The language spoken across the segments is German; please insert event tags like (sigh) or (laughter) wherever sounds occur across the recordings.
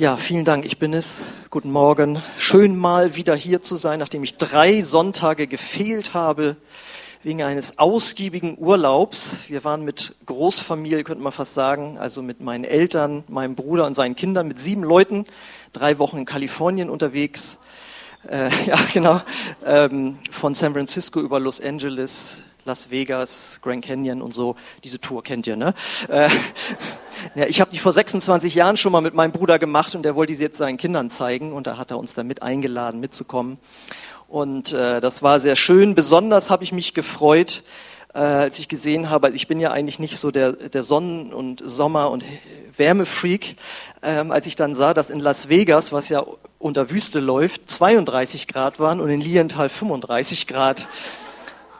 Ja, vielen Dank. Ich bin es. Guten Morgen. Schön mal wieder hier zu sein, nachdem ich drei Sonntage gefehlt habe wegen eines ausgiebigen Urlaubs. Wir waren mit Großfamilie, könnte man fast sagen, also mit meinen Eltern, meinem Bruder und seinen Kindern, mit sieben Leuten, drei Wochen in Kalifornien unterwegs. Äh, (laughs) ja, genau. Ähm, von San Francisco über Los Angeles, Las Vegas, Grand Canyon und so. Diese Tour kennt ihr, ne? Äh, (laughs) ja, ich habe die vor 26 Jahren schon mal mit meinem Bruder gemacht und der wollte sie jetzt seinen Kindern zeigen und da hat er uns dann mit eingeladen, mitzukommen. Und äh, das war sehr schön. Besonders habe ich mich gefreut, äh, als ich gesehen habe, ich bin ja eigentlich nicht so der, der Sonnen- und Sommer- und Wärmefreak, ähm, als ich dann sah, dass in Las Vegas, was ja unter Wüste läuft, 32 Grad waren und in Lienthal 35 Grad.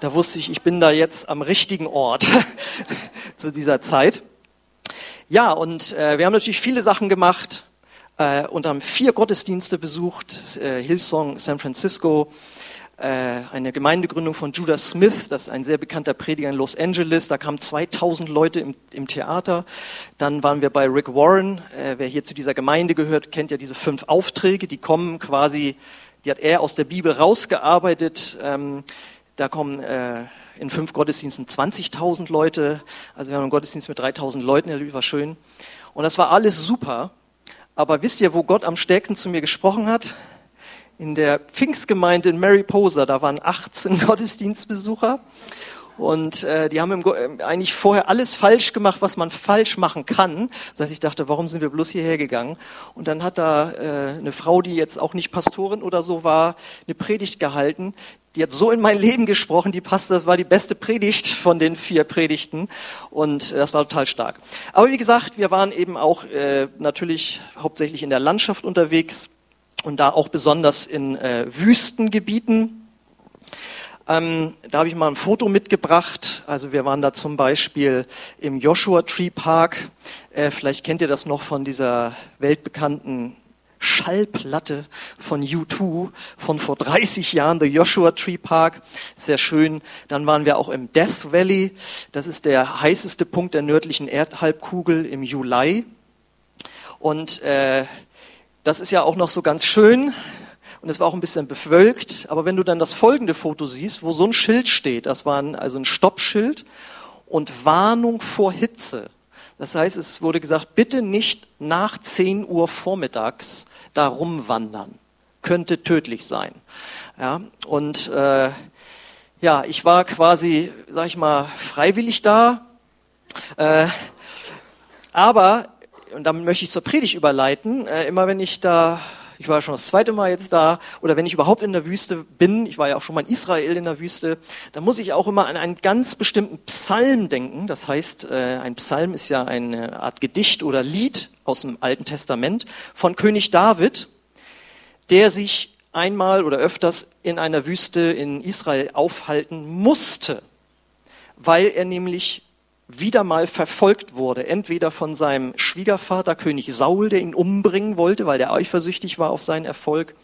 Da wusste ich, ich bin da jetzt am richtigen Ort (laughs) zu dieser Zeit. Ja, und äh, wir haben natürlich viele Sachen gemacht äh, und haben vier Gottesdienste besucht, äh, Hillsong San Francisco, äh, eine Gemeindegründung von Judah Smith, das ist ein sehr bekannter Prediger in Los Angeles, da kamen 2000 Leute im, im Theater. Dann waren wir bei Rick Warren, äh, wer hier zu dieser Gemeinde gehört, kennt ja diese fünf Aufträge, die kommen quasi, die hat er aus der Bibel rausgearbeitet. Ähm, da kommen äh, in fünf Gottesdiensten 20.000 Leute. Also wir haben einen Gottesdienst mit 3.000 Leuten, das war schön. Und das war alles super. Aber wisst ihr, wo Gott am stärksten zu mir gesprochen hat? In der Pfingstgemeinde in Mariposa, da waren 18 (laughs) Gottesdienstbesucher. Und äh, die haben im, äh, eigentlich vorher alles falsch gemacht, was man falsch machen kann. Das heißt, ich dachte, warum sind wir bloß hierher gegangen? Und dann hat da äh, eine Frau, die jetzt auch nicht Pastorin oder so war, eine Predigt gehalten. Die hat so in mein Leben gesprochen, die passte, das war die beste Predigt von den vier Predigten und das war total stark. Aber wie gesagt, wir waren eben auch äh, natürlich hauptsächlich in der Landschaft unterwegs und da auch besonders in äh, Wüstengebieten. Ähm, da habe ich mal ein Foto mitgebracht. Also wir waren da zum Beispiel im Joshua Tree Park. Äh, vielleicht kennt ihr das noch von dieser weltbekannten Schallplatte von U2 von vor 30 Jahren, The Joshua Tree Park. Sehr schön. Dann waren wir auch im Death Valley. Das ist der heißeste Punkt der nördlichen Erdhalbkugel im Juli. Und äh, das ist ja auch noch so ganz schön. Und es war auch ein bisschen bewölkt. Aber wenn du dann das folgende Foto siehst, wo so ein Schild steht, das war ein, also ein Stoppschild und Warnung vor Hitze. Das heißt, es wurde gesagt, bitte nicht nach 10 Uhr vormittags da rumwandern. Könnte tödlich sein. Ja, und äh, ja, ich war quasi, sag ich mal, freiwillig da. Äh, aber, und damit möchte ich zur Predigt überleiten, äh, immer wenn ich da ich war schon das zweite Mal jetzt da. Oder wenn ich überhaupt in der Wüste bin, ich war ja auch schon mal in Israel in der Wüste, da muss ich auch immer an einen ganz bestimmten Psalm denken. Das heißt, äh, ein Psalm ist ja eine Art Gedicht oder Lied aus dem Alten Testament von König David, der sich einmal oder öfters in einer Wüste in Israel aufhalten musste, weil er nämlich wieder mal verfolgt wurde, entweder von seinem Schwiegervater König Saul, der ihn umbringen wollte, weil der eifersüchtig war auf seinen Erfolg,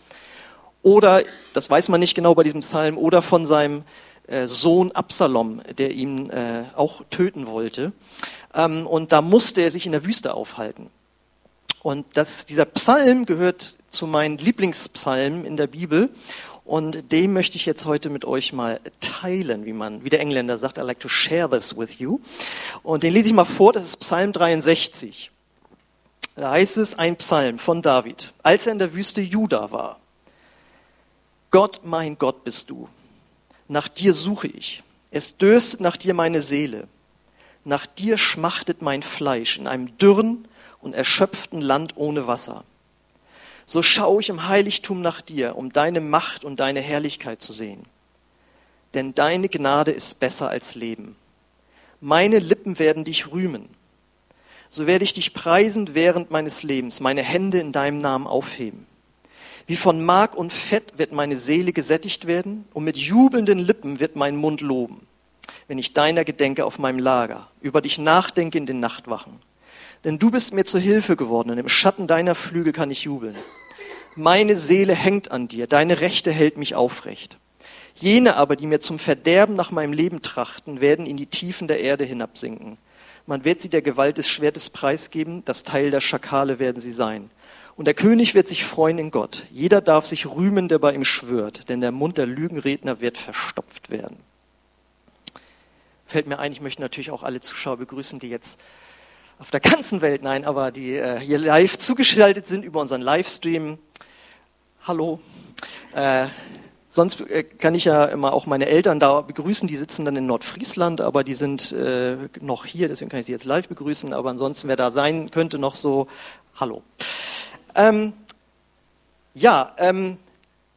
oder, das weiß man nicht genau bei diesem Psalm, oder von seinem äh, Sohn Absalom, der ihn äh, auch töten wollte. Ähm, und da musste er sich in der Wüste aufhalten. Und das, dieser Psalm gehört zu meinen Lieblingspsalmen in der Bibel. Und den möchte ich jetzt heute mit euch mal teilen, wie man, wie der Engländer sagt, I like to share this with you. Und den lese ich mal vor, das ist Psalm 63. Da heißt es ein Psalm von David, als er in der Wüste Juda war. Gott, mein Gott bist du. Nach dir suche ich. Es dürstet nach dir meine Seele. Nach dir schmachtet mein Fleisch in einem dürren und erschöpften Land ohne Wasser so schaue ich im Heiligtum nach dir, um deine Macht und deine Herrlichkeit zu sehen. Denn deine Gnade ist besser als Leben. Meine Lippen werden dich rühmen. So werde ich dich preisend während meines Lebens, meine Hände in deinem Namen aufheben. Wie von Mark und Fett wird meine Seele gesättigt werden, und mit jubelnden Lippen wird mein Mund loben, wenn ich deiner gedenke auf meinem Lager, über dich nachdenke in den Nachtwachen. Denn du bist mir zur Hilfe geworden und im Schatten deiner Flügel kann ich jubeln. Meine Seele hängt an dir, deine Rechte hält mich aufrecht. Jene aber, die mir zum Verderben nach meinem Leben trachten, werden in die Tiefen der Erde hinabsinken. Man wird sie der Gewalt des Schwertes preisgeben, das Teil der Schakale werden sie sein. Und der König wird sich freuen in Gott. Jeder darf sich rühmen, der bei ihm schwört, denn der Mund der Lügenredner wird verstopft werden. Fällt mir ein, ich möchte natürlich auch alle Zuschauer begrüßen, die jetzt auf der ganzen Welt, nein, aber die äh, hier live zugeschaltet sind über unseren Livestream. Hallo. Äh, sonst äh, kann ich ja immer auch meine Eltern da begrüßen, die sitzen dann in Nordfriesland, aber die sind äh, noch hier, deswegen kann ich sie jetzt live begrüßen. Aber ansonsten, wer da sein könnte, noch so, hallo. Ähm, ja, ähm,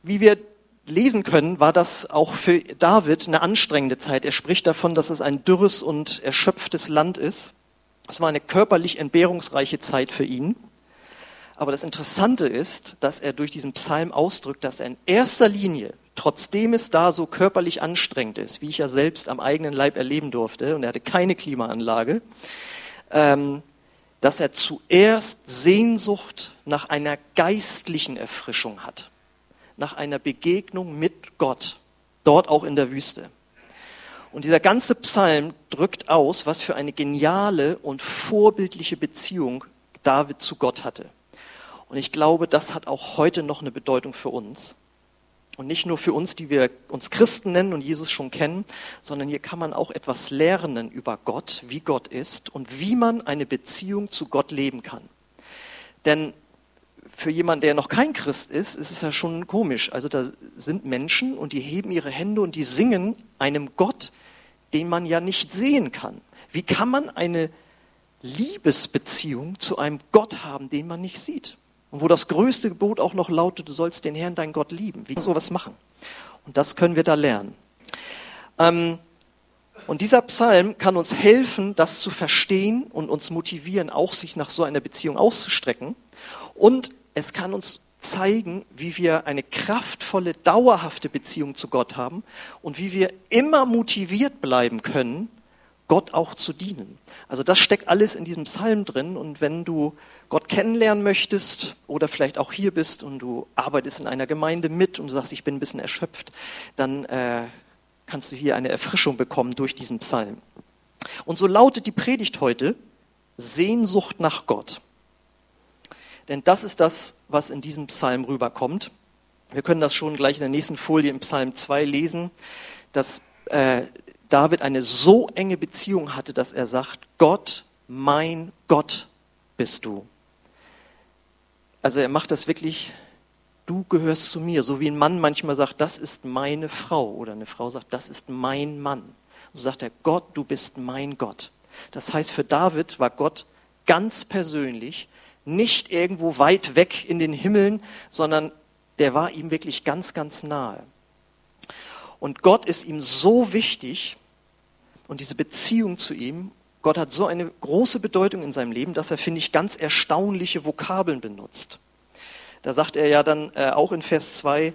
wie wir lesen können, war das auch für David eine anstrengende Zeit. Er spricht davon, dass es ein dürres und erschöpftes Land ist. Es war eine körperlich entbehrungsreiche Zeit für ihn. Aber das Interessante ist, dass er durch diesen Psalm ausdrückt, dass er in erster Linie, trotzdem es da so körperlich anstrengend ist, wie ich ja selbst am eigenen Leib erleben durfte, und er hatte keine Klimaanlage, ähm, dass er zuerst Sehnsucht nach einer geistlichen Erfrischung hat, nach einer Begegnung mit Gott, dort auch in der Wüste. Und dieser ganze Psalm drückt aus, was für eine geniale und vorbildliche Beziehung David zu Gott hatte. Und ich glaube, das hat auch heute noch eine Bedeutung für uns. Und nicht nur für uns, die wir uns Christen nennen und Jesus schon kennen, sondern hier kann man auch etwas lernen über Gott, wie Gott ist und wie man eine Beziehung zu Gott leben kann. Denn für jemanden, der noch kein Christ ist, ist es ja schon komisch. Also da sind Menschen und die heben ihre Hände und die singen einem Gott, den man ja nicht sehen kann. Wie kann man eine Liebesbeziehung zu einem Gott haben, den man nicht sieht? Und wo das größte Gebot auch noch lautet, du sollst den Herrn, dein Gott lieben. Wie kann man sowas machen? Und das können wir da lernen. Ähm, und dieser Psalm kann uns helfen, das zu verstehen und uns motivieren, auch sich nach so einer Beziehung auszustrecken. Und es kann uns zeigen, wie wir eine kraftvolle, dauerhafte Beziehung zu Gott haben und wie wir immer motiviert bleiben können, Gott auch zu dienen. Also das steckt alles in diesem Psalm drin und wenn du Gott kennenlernen möchtest oder vielleicht auch hier bist und du arbeitest in einer Gemeinde mit und du sagst, ich bin ein bisschen erschöpft, dann äh, kannst du hier eine Erfrischung bekommen durch diesen Psalm. Und so lautet die Predigt heute Sehnsucht nach Gott. Denn das ist das, was in diesem Psalm rüberkommt. Wir können das schon gleich in der nächsten Folie im Psalm 2 lesen, dass äh, David eine so enge Beziehung hatte, dass er sagt, Gott, mein Gott bist du. Also er macht das wirklich, du gehörst zu mir, so wie ein Mann manchmal sagt, das ist meine Frau oder eine Frau sagt, das ist mein Mann. So sagt er, Gott, du bist mein Gott. Das heißt, für David war Gott ganz persönlich nicht irgendwo weit weg in den Himmeln, sondern der war ihm wirklich ganz, ganz nahe. Und Gott ist ihm so wichtig und diese Beziehung zu ihm, Gott hat so eine große Bedeutung in seinem Leben, dass er, finde ich, ganz erstaunliche Vokabeln benutzt. Da sagt er ja dann äh, auch in Vers 2,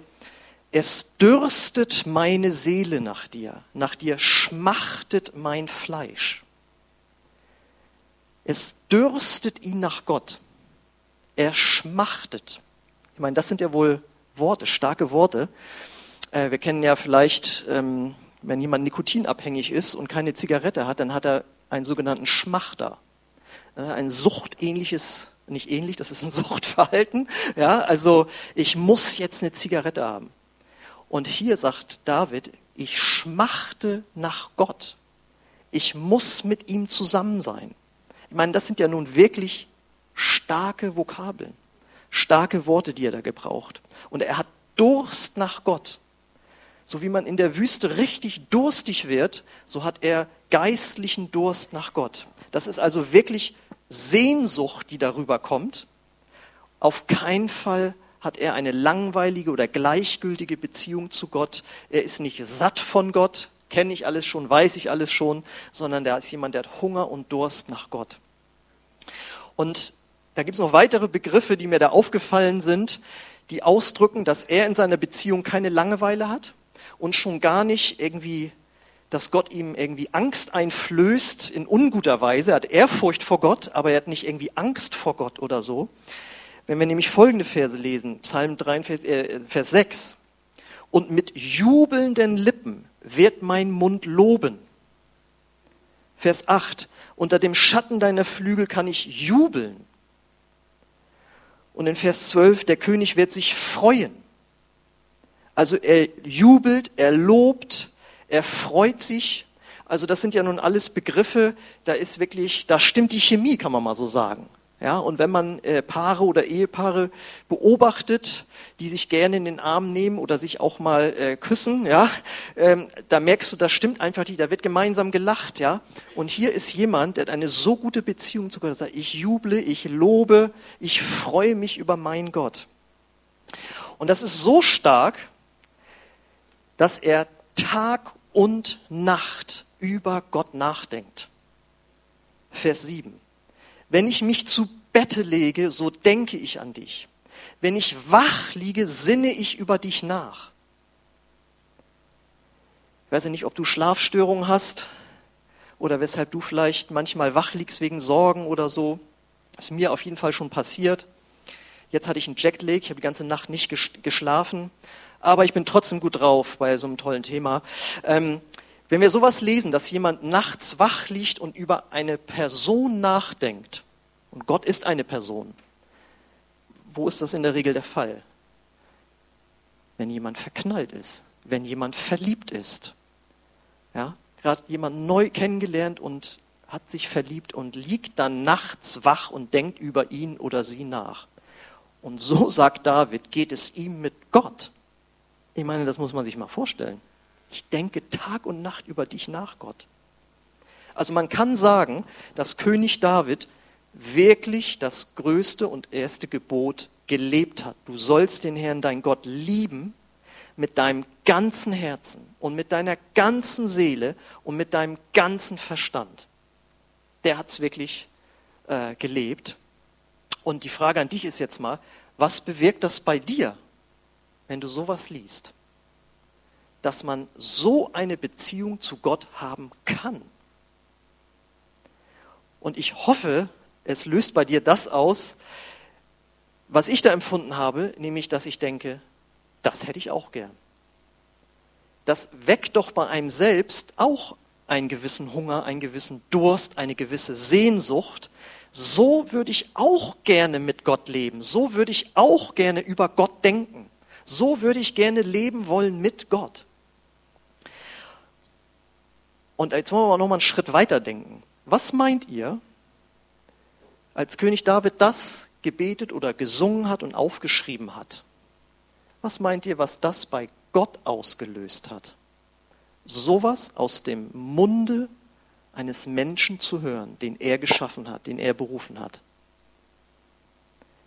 es dürstet meine Seele nach dir, nach dir schmachtet mein Fleisch. Es dürstet ihn nach Gott. Er schmachtet. Ich meine, das sind ja wohl Worte, starke Worte. Äh, wir kennen ja vielleicht, ähm, wenn jemand nikotinabhängig ist und keine Zigarette hat, dann hat er einen sogenannten Schmachter. Äh, ein suchtähnliches, nicht ähnlich, das ist ein (laughs) Suchtverhalten. Ja, also ich muss jetzt eine Zigarette haben. Und hier sagt David, ich schmachte nach Gott. Ich muss mit ihm zusammen sein. Ich meine, das sind ja nun wirklich starke Vokabeln, starke Worte, die er da gebraucht. Und er hat Durst nach Gott. So wie man in der Wüste richtig durstig wird, so hat er geistlichen Durst nach Gott. Das ist also wirklich Sehnsucht, die darüber kommt. Auf keinen Fall hat er eine langweilige oder gleichgültige Beziehung zu Gott. Er ist nicht satt von Gott, kenne ich alles schon, weiß ich alles schon, sondern der ist jemand, der hat Hunger und Durst nach Gott. Und da gibt es noch weitere Begriffe, die mir da aufgefallen sind, die ausdrücken, dass er in seiner Beziehung keine Langeweile hat und schon gar nicht irgendwie, dass Gott ihm irgendwie Angst einflößt in unguter Weise. Er hat Ehrfurcht vor Gott, aber er hat nicht irgendwie Angst vor Gott oder so. Wenn wir nämlich folgende Verse lesen, Psalm 3, Vers, äh, Vers 6. Und mit jubelnden Lippen wird mein Mund loben. Vers 8. Unter dem Schatten deiner Flügel kann ich jubeln. Und in Vers 12, der König wird sich freuen. Also er jubelt, er lobt, er freut sich. Also das sind ja nun alles Begriffe, da ist wirklich, da stimmt die Chemie, kann man mal so sagen. Ja, und wenn man äh, Paare oder Ehepaare beobachtet, die sich gerne in den Arm nehmen oder sich auch mal äh, küssen, ja, ähm, da merkst du, das stimmt einfach nicht, da wird gemeinsam gelacht, ja. Und hier ist jemand, der hat eine so gute Beziehung zu Gott, der sagt, ich juble, ich lobe, ich freue mich über meinen Gott. Und das ist so stark, dass er Tag und Nacht über Gott nachdenkt. Vers 7. Wenn ich mich zu Bette lege, so denke ich an dich. Wenn ich wach liege, sinne ich über dich nach. Ich weiß ja nicht, ob du Schlafstörungen hast oder weshalb du vielleicht manchmal wach liegst wegen Sorgen oder so. Ist mir auf jeden Fall schon passiert. Jetzt hatte ich einen Jetlag, ich habe die ganze Nacht nicht geschlafen aber ich bin trotzdem gut drauf bei so einem tollen Thema. Ähm, wenn wir sowas lesen, dass jemand nachts wach liegt und über eine Person nachdenkt, und Gott ist eine Person, wo ist das in der Regel der Fall? Wenn jemand verknallt ist, wenn jemand verliebt ist, ja, gerade jemand neu kennengelernt und hat sich verliebt und liegt dann nachts wach und denkt über ihn oder sie nach. Und so sagt David, geht es ihm mit Gott. Ich meine, das muss man sich mal vorstellen. Ich denke Tag und Nacht über dich nach, Gott. Also man kann sagen, dass König David wirklich das größte und erste Gebot gelebt hat. Du sollst den Herrn, dein Gott, lieben mit deinem ganzen Herzen und mit deiner ganzen Seele und mit deinem ganzen Verstand. Der hat es wirklich äh, gelebt. Und die Frage an dich ist jetzt mal, was bewirkt das bei dir? wenn du sowas liest, dass man so eine Beziehung zu Gott haben kann. Und ich hoffe, es löst bei dir das aus, was ich da empfunden habe, nämlich dass ich denke, das hätte ich auch gern. Das weckt doch bei einem selbst auch einen gewissen Hunger, einen gewissen Durst, eine gewisse Sehnsucht. So würde ich auch gerne mit Gott leben. So würde ich auch gerne über Gott denken. So würde ich gerne leben wollen mit Gott. Und jetzt wollen wir noch mal einen Schritt weiter denken. Was meint ihr, als König David das gebetet oder gesungen hat und aufgeschrieben hat? Was meint ihr, was das bei Gott ausgelöst hat? Sowas aus dem Munde eines Menschen zu hören, den er geschaffen hat, den er berufen hat.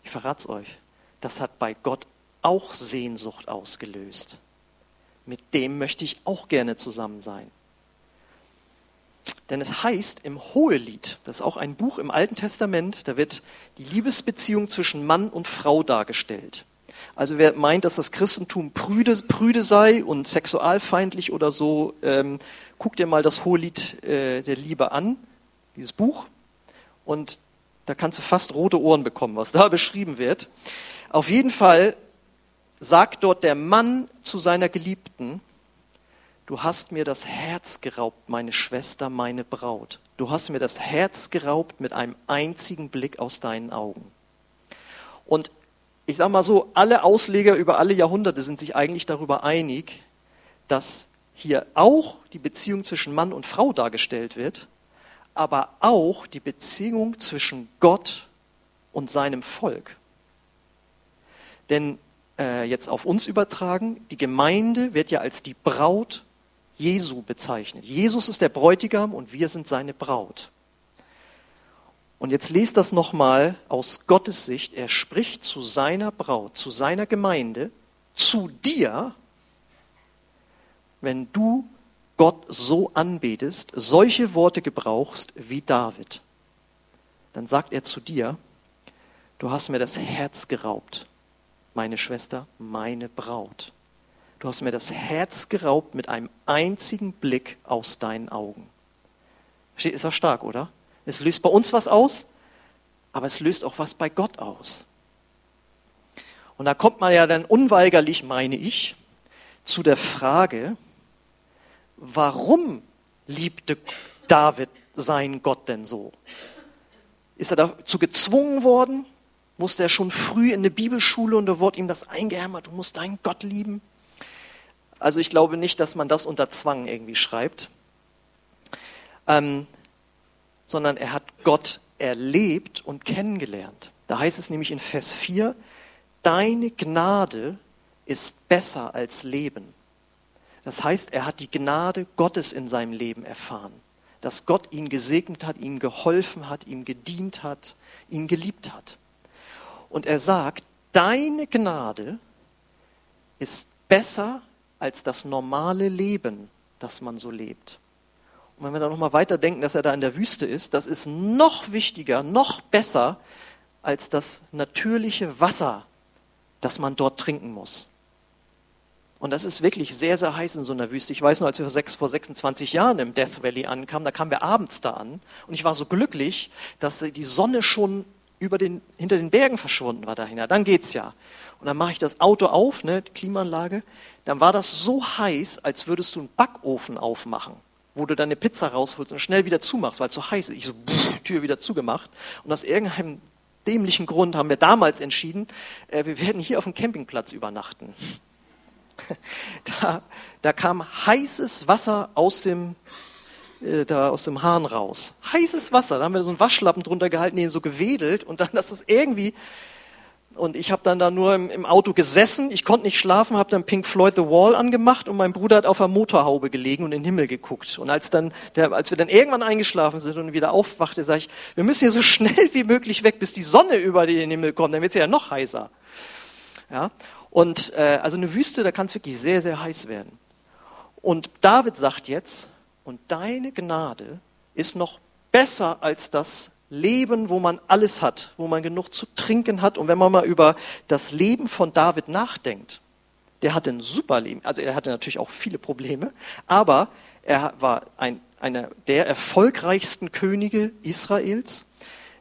Ich verrate es euch. Das hat bei Gott auch Sehnsucht ausgelöst. Mit dem möchte ich auch gerne zusammen sein. Denn es heißt im Hohelied, das ist auch ein Buch im Alten Testament, da wird die Liebesbeziehung zwischen Mann und Frau dargestellt. Also wer meint, dass das Christentum prüde, prüde sei und sexualfeindlich oder so, ähm, guck dir mal das Hohelied äh, der Liebe an, dieses Buch. Und da kannst du fast rote Ohren bekommen, was da (laughs) beschrieben wird. Auf jeden Fall sagt dort der Mann zu seiner Geliebten, du hast mir das Herz geraubt, meine Schwester, meine Braut. Du hast mir das Herz geraubt mit einem einzigen Blick aus deinen Augen. Und ich sage mal so, alle Ausleger über alle Jahrhunderte sind sich eigentlich darüber einig, dass hier auch die Beziehung zwischen Mann und Frau dargestellt wird, aber auch die Beziehung zwischen Gott und seinem Volk. Denn äh, jetzt auf uns übertragen, die Gemeinde wird ja als die Braut Jesu bezeichnet. Jesus ist der Bräutigam und wir sind seine Braut. Und jetzt lest das nochmal aus Gottes Sicht. Er spricht zu seiner Braut, zu seiner Gemeinde, zu dir, wenn du Gott so anbetest, solche Worte gebrauchst wie David. Dann sagt er zu dir, du hast mir das Herz geraubt meine Schwester, meine Braut. Du hast mir das Herz geraubt mit einem einzigen Blick aus deinen Augen. Ist das stark, oder? Es löst bei uns was aus, aber es löst auch was bei Gott aus. Und da kommt man ja dann unweigerlich, meine ich, zu der Frage, warum liebte David seinen Gott denn so? Ist er dazu gezwungen worden? musste er schon früh in eine Bibelschule und da wurde ihm das eingehämmert, du musst deinen Gott lieben. Also ich glaube nicht, dass man das unter Zwang irgendwie schreibt, ähm, sondern er hat Gott erlebt und kennengelernt. Da heißt es nämlich in Vers 4, deine Gnade ist besser als Leben. Das heißt, er hat die Gnade Gottes in seinem Leben erfahren, dass Gott ihn gesegnet hat, ihm geholfen hat, ihm gedient hat, ihn geliebt hat. Und er sagt, deine Gnade ist besser als das normale Leben, das man so lebt. Und wenn wir da nochmal weiterdenken, dass er da in der Wüste ist, das ist noch wichtiger, noch besser als das natürliche Wasser, das man dort trinken muss. Und das ist wirklich sehr, sehr heiß in so einer Wüste. Ich weiß nur, als wir vor 26 Jahren im Death Valley ankamen, da kamen wir abends da an. Und ich war so glücklich, dass die Sonne schon über den, hinter den Bergen verschwunden war dahin. Ja, dann geht's ja. Und dann mache ich das Auto auf, ne, die Klimaanlage. Dann war das so heiß, als würdest du einen Backofen aufmachen, wo du deine Pizza rausholst und schnell wieder zumachst, weil es so heiß ist. Ich so, pff, Tür wieder zugemacht. Und aus irgendeinem dämlichen Grund haben wir damals entschieden, äh, wir werden hier auf dem Campingplatz übernachten. (laughs) Da, da kam heißes Wasser aus dem, äh, da aus dem Hahn raus. Heißes Wasser. Da haben wir so einen Waschlappen drunter gehalten, den so gewedelt und dann, dass es irgendwie und ich habe dann da nur im, im, Auto gesessen, ich konnte nicht schlafen, habe dann Pink Floyd The Wall angemacht und mein Bruder hat auf der Motorhaube gelegen und in den Himmel geguckt. Und als, dann der, als wir dann irgendwann eingeschlafen sind und wieder aufwachte, sage ich, wir müssen hier so schnell wie möglich weg, bis die Sonne über den Himmel kommt, dann wird es ja noch heißer. Ja? Und äh, also eine Wüste, da kann es wirklich sehr, sehr heiß werden. Und David sagt jetzt, und deine Gnade ist noch besser als das Leben, wo man alles hat, wo man genug zu trinken hat. Und wenn man mal über das Leben von David nachdenkt, der hatte ein super Leben. Also er hatte natürlich auch viele Probleme, aber er war ein, einer der erfolgreichsten Könige Israels.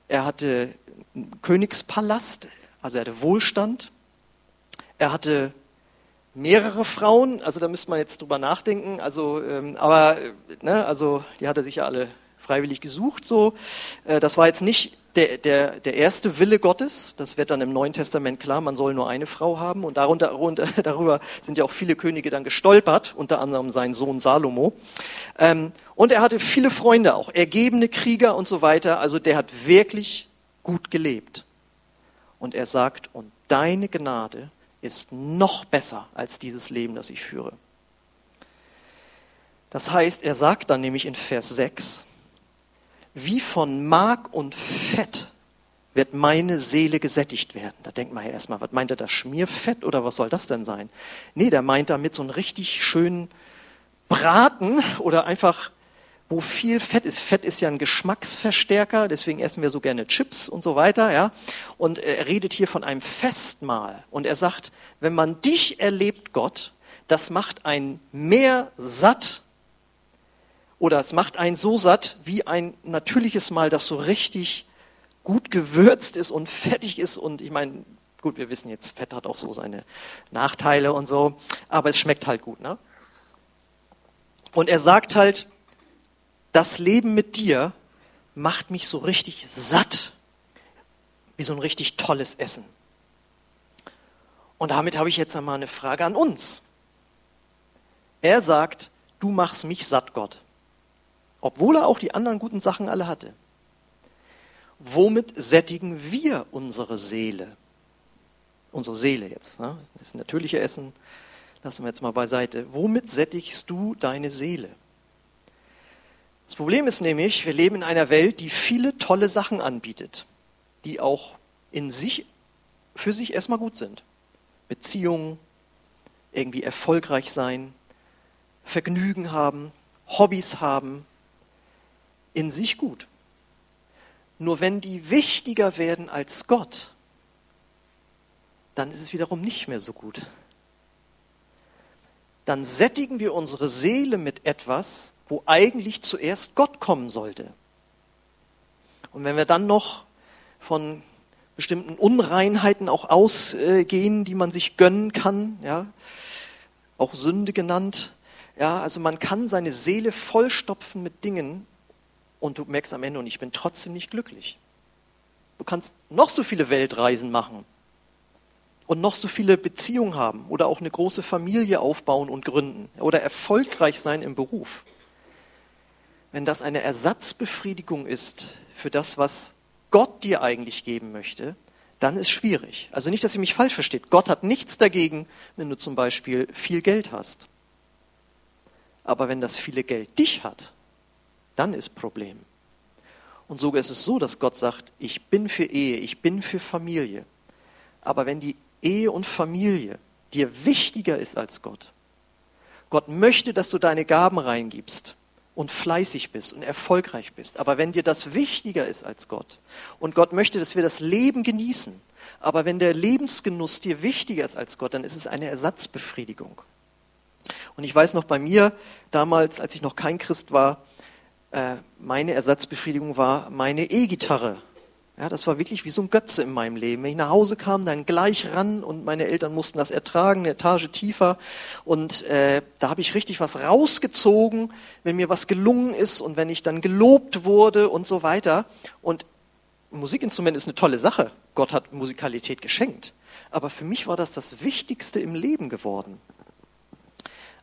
Er hatte einen Königspalast, also er hatte Wohlstand. Er hatte mehrere Frauen, also da müsste man jetzt drüber nachdenken. Also, ähm, aber ne, also die hat er sicher alle freiwillig gesucht. So, äh, das war jetzt nicht der, der, der erste Wille Gottes. Das wird dann im Neuen Testament klar. Man soll nur eine Frau haben und darunter, (laughs) darüber sind ja auch viele Könige dann gestolpert, unter anderem sein Sohn Salomo. Ähm, und er hatte viele Freunde auch, ergebene Krieger und so weiter. Also der hat wirklich gut gelebt. Und er sagt, und deine Gnade ist noch besser als dieses Leben, das ich führe. Das heißt, er sagt dann nämlich in Vers 6, wie von Mark und Fett wird meine Seele gesättigt werden. Da denkt man ja erstmal, was meint er da, Schmierfett oder was soll das denn sein? Nee, der meint damit so einen richtig schönen Braten oder einfach, wo viel Fett ist. Fett ist ja ein Geschmacksverstärker, deswegen essen wir so gerne Chips und so weiter, ja. Und er redet hier von einem Festmahl. Und er sagt, wenn man dich erlebt, Gott, das macht ein mehr satt oder es macht einen so satt wie ein natürliches Mahl, das so richtig gut gewürzt ist und fettig ist. Und ich meine, gut, wir wissen jetzt, Fett hat auch so seine Nachteile und so, aber es schmeckt halt gut. Ne? Und er sagt halt, das Leben mit dir macht mich so richtig satt, wie so ein richtig tolles Essen. Und damit habe ich jetzt einmal eine Frage an uns. Er sagt, du machst mich satt, Gott obwohl er auch die anderen guten Sachen alle hatte. Womit sättigen wir unsere Seele? Unsere Seele jetzt. Ne? Das natürliche Essen lassen wir jetzt mal beiseite. Womit sättigst du deine Seele? Das Problem ist nämlich, wir leben in einer Welt, die viele tolle Sachen anbietet, die auch in sich, für sich erstmal gut sind. Beziehungen, irgendwie erfolgreich sein, Vergnügen haben, Hobbys haben, in sich gut. Nur wenn die wichtiger werden als Gott, dann ist es wiederum nicht mehr so gut. Dann sättigen wir unsere Seele mit etwas, wo eigentlich zuerst Gott kommen sollte. Und wenn wir dann noch von bestimmten Unreinheiten auch ausgehen, die man sich gönnen kann, ja, auch Sünde genannt, ja, also man kann seine Seele vollstopfen mit Dingen, und du merkst am Ende, und ich bin trotzdem nicht glücklich. kannst noch so viele Weltreisen machen und noch so viele Beziehungen haben oder auch eine große Familie aufbauen und gründen oder erfolgreich sein im Beruf. Wenn das eine Ersatzbefriedigung ist für das, was Gott dir eigentlich geben möchte, dann ist schwierig. Also nicht, dass ihr mich falsch versteht. Gott hat nichts dagegen, wenn du zum Beispiel viel Geld hast. Aber wenn das viele Geld dich hat, dann ist Problem. Und sogar ist es so, dass Gott sagt, ich bin für Ehe, ich bin für Familie. Aber wenn die Ehe und Familie dir wichtiger ist als Gott, Gott möchte, dass du deine Gaben reingibst und fleißig bist und erfolgreich bist. Aber wenn dir das wichtiger ist als Gott und Gott möchte, dass wir das Leben genießen, aber wenn der Lebensgenuss dir wichtiger ist als Gott, dann ist es eine Ersatzbefriedigung. Und ich weiß noch bei mir damals, als ich noch kein Christ war, meine Ersatzbefriedigung war meine E-Gitarre. Ja, das war wirklich wie so ein Götze in meinem Leben. Wenn ich nach Hause kam, dann gleich ran und meine Eltern mussten das ertragen, eine Etage tiefer. Und äh, da habe ich richtig was rausgezogen, wenn mir was gelungen ist und wenn ich dann gelobt wurde und so weiter. Und Musikinstrument ist eine tolle Sache. Gott hat Musikalität geschenkt. Aber für mich war das das Wichtigste im Leben geworden.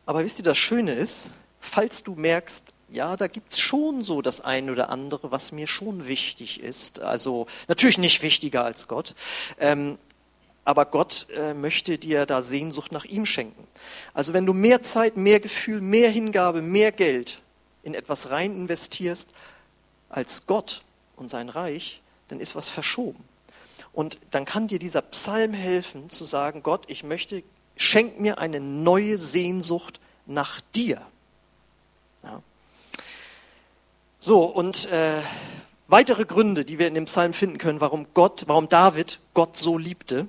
Aber wisst ihr, das Schöne ist, falls du merkst, ja, da gibt es schon so das eine oder andere, was mir schon wichtig ist. Also natürlich nicht wichtiger als Gott. Ähm, aber Gott äh, möchte dir da Sehnsucht nach ihm schenken. Also wenn du mehr Zeit, mehr Gefühl, mehr Hingabe, mehr Geld in etwas rein investierst als Gott und sein Reich, dann ist was verschoben. Und dann kann dir dieser Psalm helfen zu sagen, Gott, ich möchte, schenk mir eine neue Sehnsucht nach dir. Ja. So, und äh, weitere Gründe, die wir in dem Psalm finden können, warum Gott, warum David Gott so liebte,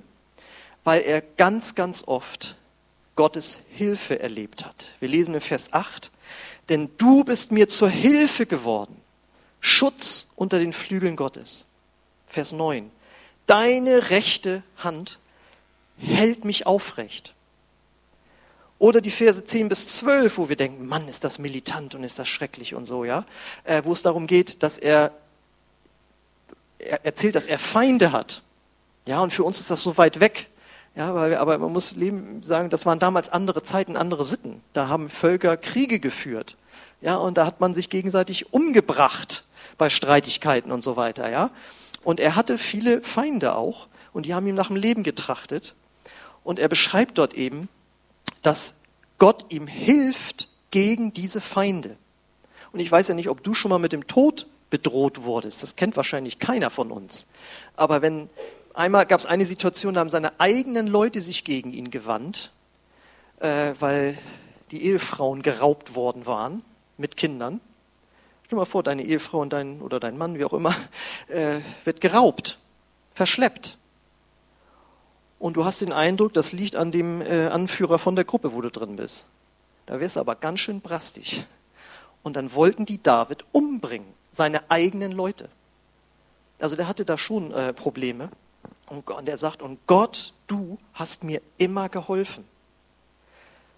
weil er ganz, ganz oft Gottes Hilfe erlebt hat. Wir lesen in Vers 8, denn du bist mir zur Hilfe geworden, Schutz unter den Flügeln Gottes. Vers 9, deine rechte Hand hält mich aufrecht. Oder die Verse 10 bis 12, wo wir denken, Mann, ist das militant und ist das schrecklich und so, ja. Äh, wo es darum geht, dass er, er erzählt, dass er Feinde hat. Ja, und für uns ist das so weit weg. Ja, weil wir, aber man muss leben, sagen, das waren damals andere Zeiten, andere Sitten. Da haben Völker Kriege geführt. Ja, und da hat man sich gegenseitig umgebracht bei Streitigkeiten und so weiter, ja. Und er hatte viele Feinde auch und die haben ihm nach dem Leben getrachtet. Und er beschreibt dort eben, dass Gott ihm hilft gegen diese Feinde. Und ich weiß ja nicht, ob du schon mal mit dem Tod bedroht wurdest. Das kennt wahrscheinlich keiner von uns. Aber wenn einmal gab es eine Situation, da haben seine eigenen Leute sich gegen ihn gewandt, äh, weil die Ehefrauen geraubt worden waren mit Kindern. Stell dir mal vor, deine Ehefrau und dein, oder dein Mann, wie auch immer, äh, wird geraubt, verschleppt. Und du hast den Eindruck, das liegt an dem äh, Anführer von der Gruppe, wo du drin bist. Da wirst du aber ganz schön brastig. Und dann wollten die David umbringen, seine eigenen Leute. Also der hatte da schon äh, Probleme. Und, und er sagt, und Gott, du hast mir immer geholfen.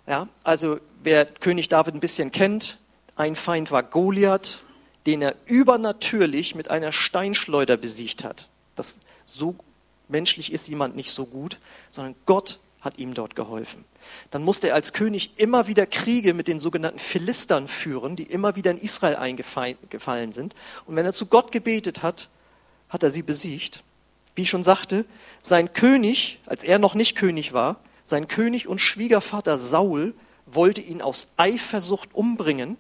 Ja, also wer König David ein bisschen kennt, ein Feind war Goliath, den er übernatürlich mit einer Steinschleuder besiegt hat. Das so menschlich ist jemand nicht so gut, sondern Gott hat ihm dort geholfen. Dann musste er als König immer wieder Kriege mit den sogenannten Philistern führen, die immer wieder in Israel eingefallen sind. Und wenn er zu Gott gebetet hat, hat er sie besiegt. Wie ich schon sagte, sein König, als er noch nicht König war, sein König und Schwiegervater Saul wollte ihn aus Eifersucht umbringen,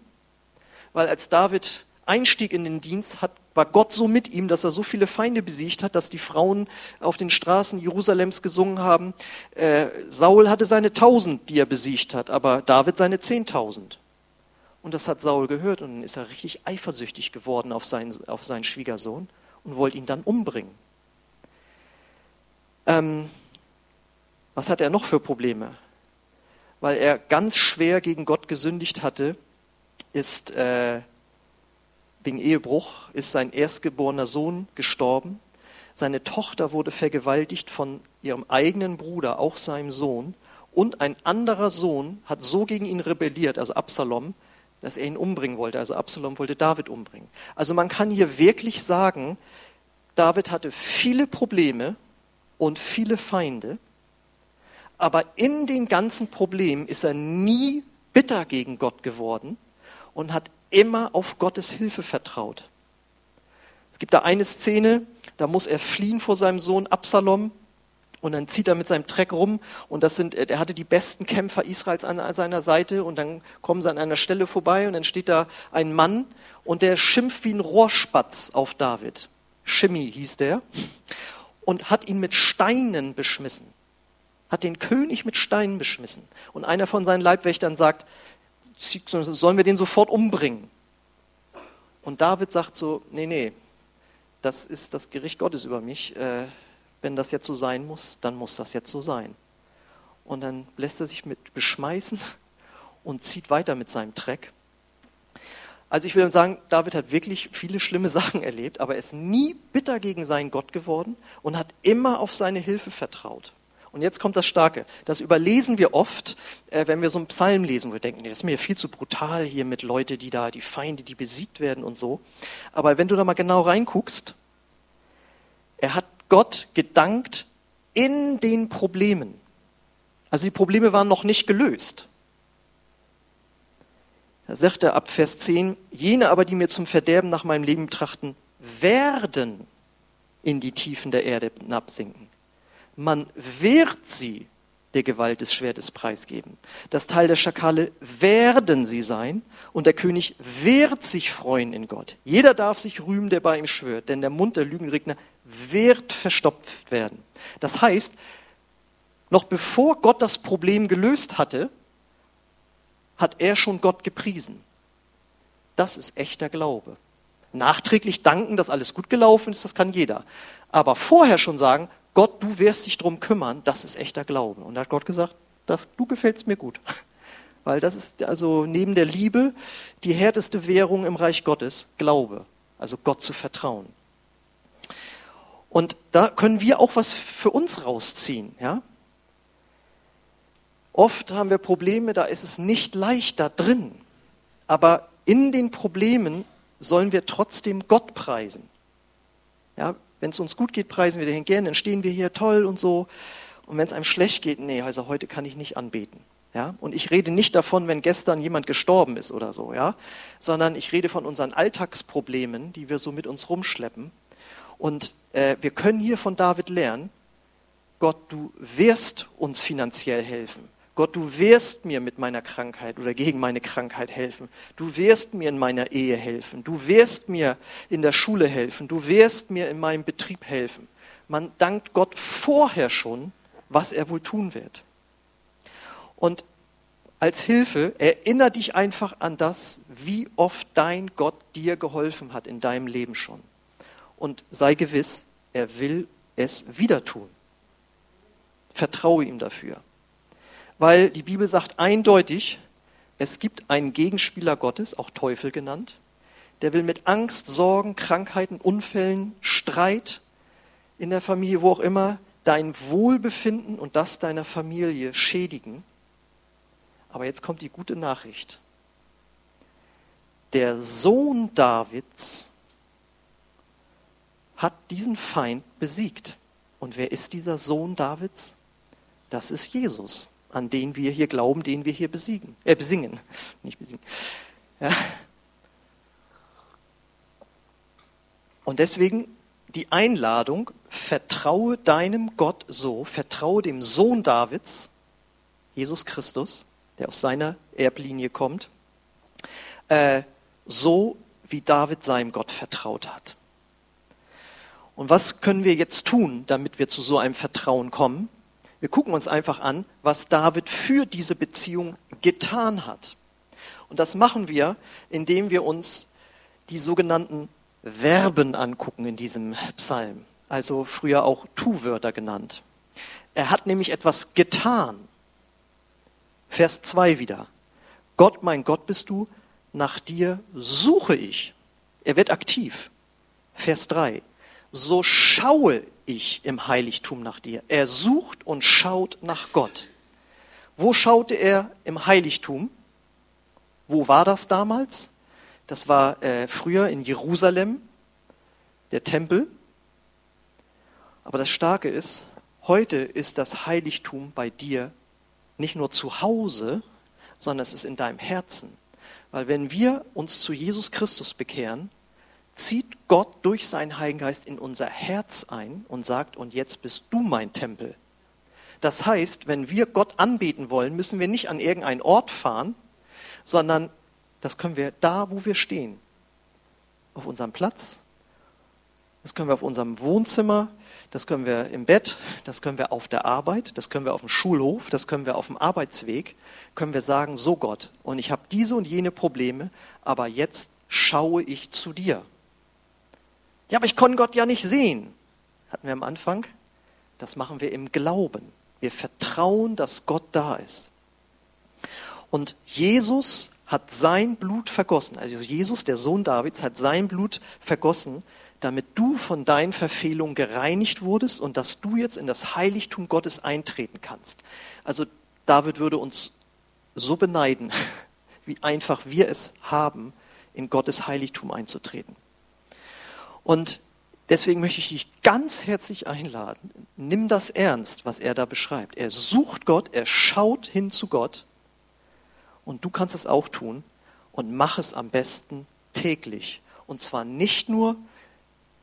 weil als David einstieg in den Dienst, hat war Gott so mit ihm, dass er so viele Feinde besiegt hat, dass die Frauen auf den Straßen Jerusalems gesungen haben. Äh, Saul hatte seine tausend, die er besiegt hat, aber David seine zehntausend. Und das hat Saul gehört und dann ist er richtig eifersüchtig geworden auf seinen, auf seinen Schwiegersohn und wollte ihn dann umbringen. Ähm, was hat er noch für Probleme? Weil er ganz schwer gegen Gott gesündigt hatte, ist äh, wegen Ehebruch ist sein erstgeborener Sohn gestorben. Seine Tochter wurde vergewaltigt von ihrem eigenen Bruder, auch seinem Sohn. Und ein anderer Sohn hat so gegen ihn rebelliert, also Absalom, dass er ihn umbringen wollte. Also Absalom wollte David umbringen. Also man kann hier wirklich sagen, David hatte viele Probleme und viele Feinde, aber in den ganzen Problemen ist er nie bitter gegen Gott geworden und hat immer auf Gottes Hilfe vertraut. Es gibt da eine Szene, da muss er fliehen vor seinem Sohn Absalom und dann zieht er mit seinem Treck rum und das sind, er hatte die besten Kämpfer Israels an seiner Seite und dann kommen sie an einer Stelle vorbei und dann steht da ein Mann und der schimpft wie ein Rohrspatz auf David. Shimmy hieß der und hat ihn mit Steinen beschmissen. Hat den König mit Steinen beschmissen. Und einer von seinen Leibwächtern sagt, sollen wir den sofort umbringen? Und David sagt so, nee, nee, das ist das Gericht Gottes über mich. Äh, wenn das jetzt so sein muss, dann muss das jetzt so sein. Und dann lässt er sich mit beschmeißen und zieht weiter mit seinem Treck. Also ich will sagen, David hat wirklich viele schlimme (laughs) Sachen erlebt, aber er ist nie bitter gegen seinen Gott geworden und hat immer auf seine Hilfe vertraut. Und jetzt kommt das Starke. Das überlesen wir oft, äh, wenn wir so einen Psalm lesen, wir denken, das ist mir viel zu brutal hier mit Leuten, die da, die Feinde, die besiegt werden und so. Aber wenn du da mal genau reinguckst, er hat Gott gedankt in den Problemen. Also die Probleme waren noch nicht gelöst. Da sagt er ab Vers 10, jene aber, die mir zum Verderben nach meinem Leben trachten, werden in die Tiefen der Erde hinabsinken. Man wird sie der Gewalt des Schwertes preisgeben. Das Teil der Schakale werden sie sein und der König wird sich freuen in Gott. Jeder darf sich rühmen, der bei ihm schwört, denn der Mund der Lügenredner wird verstopft werden. Das heißt, noch bevor Gott das Problem gelöst hatte, hat er schon Gott gepriesen. Das ist echter Glaube. Nachträglich danken, dass alles gut gelaufen ist, das kann jeder. Aber vorher schon sagen, Gott, du wirst dich drum kümmern, das ist echter Glaube. Und da hat Gott gesagt, das, du gefällst mir gut. (laughs) Weil das ist also neben der Liebe die härteste Währung im Reich Gottes, Glaube. Also Gott zu vertrauen. Und da können wir auch was für uns rausziehen. Ja? Oft haben wir Probleme, da ist es nicht leicht da drin. Aber in den Problemen sollen wir trotzdem Gott preisen. Ja, wenn es uns gut geht, preisen wir den gerne, dann stehen wir hier toll und so. Und wenn es einem schlecht geht, nee, also heute kann ich nicht anbeten. Ja, und ich rede nicht davon, wenn gestern jemand gestorben ist oder so, ja, sondern ich rede von unseren Alltagsproblemen, die wir so mit uns rumschleppen. Und äh, wir können hier von David lernen, Gott, du wirst uns finanziell helfen. Gott, du wirst mir mit meiner Krankheit oder gegen meine Krankheit helfen. Du wirst mir in meiner Ehe helfen. Du wirst mir in der Schule helfen. Du wirst mir in meinem Betrieb helfen. Man dankt Gott vorher schon, was er wohl tun wird. Und als Hilfe erinnere dich einfach an das, wie oft dein Gott dir geholfen hat in deinem Leben schon und sei gewiss, er will es wieder tun. Vertraue ihm dafür. Weil die Bibel sagt eindeutig, es gibt einen Gegenspieler Gottes, auch Teufel genannt, der will mit Angst, Sorgen, Krankheiten, Unfällen, Streit in der Familie, wo auch immer, dein Wohlbefinden und das deiner Familie schädigen. Aber jetzt kommt die gute Nachricht. Der Sohn Davids hat diesen Feind besiegt. Und wer ist dieser Sohn Davids? Das ist Jesus, an den wir hier glauben, den wir hier besiegen, äh, besingen. (laughs) Nicht besiegen. Ja. Und deswegen die Einladung, vertraue deinem Gott so, vertraue dem Sohn Davids, Jesus Christus, der aus seiner Erblinie kommt, äh, so wie David seinem Gott vertraut hat. Und was können wir jetzt tun, damit wir zu so einem Vertrauen kommen? Wir gucken uns einfach an, was David für diese Beziehung getan hat. Und das machen wir, indem wir uns die sogenannten Verben angucken in diesem Psalm, also früher auch Tu-Wörter genannt. Er hat nämlich etwas getan. Vers 2 wieder. Gott, mein Gott bist du, nach dir suche ich. Er wird aktiv. Vers 3 so schaue ich im Heiligtum nach dir. Er sucht und schaut nach Gott. Wo schaute er im Heiligtum? Wo war das damals? Das war äh, früher in Jerusalem, der Tempel. Aber das Starke ist, heute ist das Heiligtum bei dir nicht nur zu Hause, sondern es ist in deinem Herzen. Weil wenn wir uns zu Jesus Christus bekehren, zieht Gott durch seinen Heiligen Geist in unser Herz ein und sagt, und jetzt bist du mein Tempel. Das heißt, wenn wir Gott anbeten wollen, müssen wir nicht an irgendeinen Ort fahren, sondern das können wir da, wo wir stehen. Auf unserem Platz, das können wir auf unserem Wohnzimmer, das können wir im Bett, das können wir auf der Arbeit, das können wir auf dem Schulhof, das können wir auf dem Arbeitsweg, können wir sagen, so Gott, und ich habe diese und jene Probleme, aber jetzt schaue ich zu dir. Ja, aber ich konnte Gott ja nicht sehen. Hatten wir am Anfang? Das machen wir im Glauben. Wir vertrauen, dass Gott da ist. Und Jesus hat sein Blut vergossen. Also Jesus, der Sohn Davids, hat sein Blut vergossen, damit du von deinen Verfehlungen gereinigt wurdest und dass du jetzt in das Heiligtum Gottes eintreten kannst. Also David würde uns so beneiden, (laughs) wie einfach wir es haben, in Gottes Heiligtum einzutreten. Und deswegen möchte ich dich ganz herzlich einladen, nimm das ernst, was er da beschreibt. Er sucht Gott, er schaut hin zu Gott und du kannst es auch tun und mach es am besten täglich. Und zwar nicht nur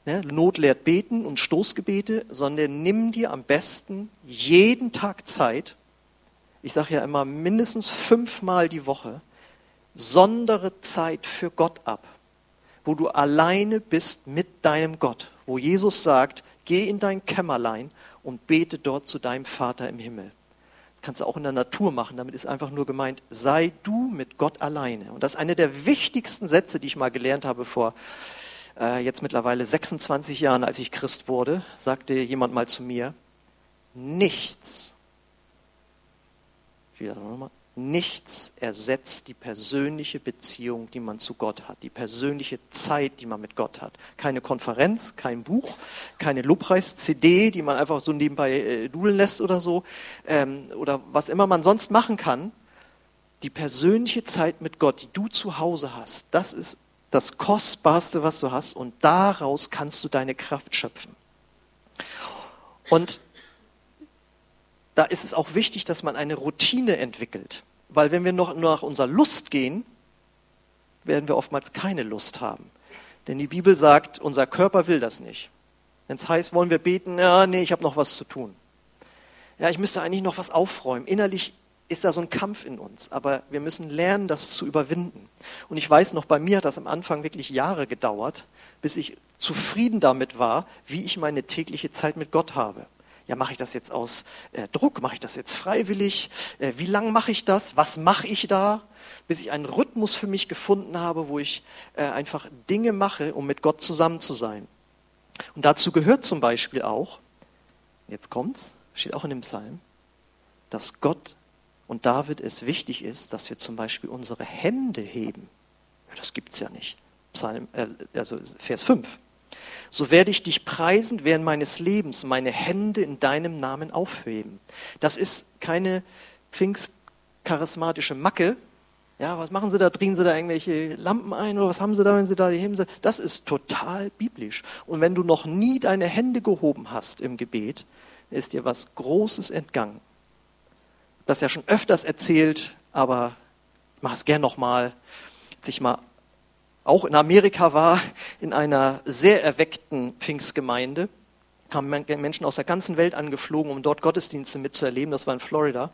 ne, Not lehrt beten und Stoßgebete, sondern nimm dir am besten jeden Tag Zeit, ich sage ja immer mindestens fünfmal die Woche, sondere Zeit für Gott ab, wo du alleine bist mit deinem Gott, wo Jesus sagt, geh in dein Kämmerlein und bete dort zu deinem Vater im Himmel. Das kannst du auch in der Natur machen, damit ist einfach nur gemeint, sei du mit Gott alleine. Und das ist einer der wichtigsten Sätze, die ich mal gelernt habe vor äh, jetzt mittlerweile 26 Jahren, als ich Christ wurde, sagte jemand mal zu mir, nichts, wieder nochmal, nichts ersetzt die persönliche Beziehung, die man zu Gott hat, die persönliche Zeit, die man mit Gott hat. Keine Konferenz, kein Buch, keine Lobpreis-CD, die man einfach so nebenbei äh, dudeln lässt oder so, ähm, oder was immer man sonst machen kann. Die persönliche Zeit mit Gott, die du zu Hause hast, das ist das Kostbarste, was du hast, und daraus kannst du deine Kraft schöpfen. Und da ist es auch wichtig, dass man eine Routine entwickelt. Weil wenn wir noch nur nach unserer Lust gehen, werden wir oftmals keine Lust haben. Denn die Bibel sagt, unser Körper will das nicht. Wenn es heißt, wollen wir beten, ja, nee, ich habe noch was zu tun. Ja, ich müsste eigentlich noch was aufräumen. Innerlich ist da so ein Kampf in uns, aber wir müssen lernen, das zu überwinden. Und ich weiß noch, bei mir hat das am Anfang wirklich Jahre gedauert, bis ich zufrieden damit war, wie ich meine tägliche Zeit mit Gott habe ja, mache ich das jetzt aus äh, Druck, mache ich das jetzt freiwillig, äh, wie lange mache ich das, was mache ich da, bis ich einen Rhythmus für mich gefunden habe, wo ich äh, einfach Dinge mache, um mit Gott zusammen zu sein. Und dazu gehört zum Beispiel auch, jetzt kommt's, steht auch in dem Psalm, dass Gott und David es wichtig ist, dass wir zum Beispiel unsere Hände heben. Ja, das gibt's ja nicht. Psalm, äh, also Vers 5 so werde ich dich preisend während meines Lebens meine Hände in deinem Namen aufheben. Das ist keine pfingstcharismatische Macke. Ja, was machen Sie da? Drehen Sie da irgendwelche Lampen ein oder was haben Sie da, wenn Sie da die heben? Das ist total biblisch. Und wenn du noch nie deine Hände gehoben hast im Gebet, ist dir was Großes entgangen. Das ja schon öfters erzählt, aber ich mache es gern nochmal, sich mal auch in Amerika war, in einer sehr erweckten Pfingstgemeinde. Kamen Menschen aus der ganzen Welt angeflogen, um dort Gottesdienste mitzuerleben. Das war in Florida.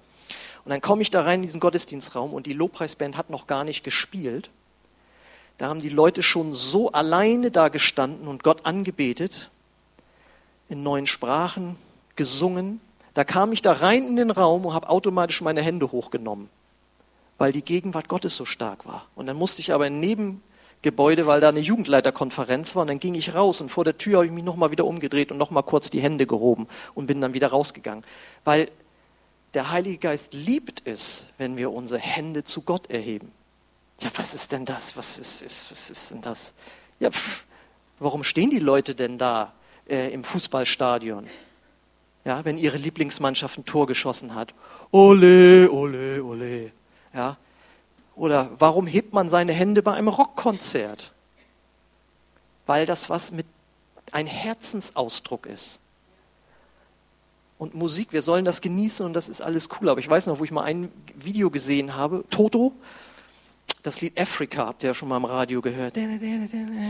Und dann komme ich da rein in diesen Gottesdienstraum und die Lobpreisband hat noch gar nicht gespielt. Da haben die Leute schon so alleine da gestanden und Gott angebetet, in neuen Sprachen gesungen. Da kam ich da rein in den Raum und habe automatisch meine Hände hochgenommen, weil die Gegenwart Gottes so stark war. Und dann musste ich aber neben Gebäude, weil da eine Jugendleiterkonferenz war. Und dann ging ich raus und vor der Tür habe ich mich nochmal wieder umgedreht und nochmal kurz die Hände gehoben und bin dann wieder rausgegangen. Weil der Heilige Geist liebt es, wenn wir unsere Hände zu Gott erheben. Ja, was ist denn das? Was ist, ist was ist denn das? Ja, pff, warum stehen die Leute denn da äh, im Fußballstadion? Ja, wenn ihre Lieblingsmannschaft ein Tor geschossen hat. Ole, ole, ole. Ja, oder warum hebt man seine Hände bei einem Rockkonzert? Weil das was mit ein Herzensausdruck ist. und Musik, wir sollen das genießen und das ist alles cool. Aber ich weiß noch, wo ich mal ein Video gesehen habe, Toto, das Lied Africa, habt ihr ja schon mal im Radio gehört.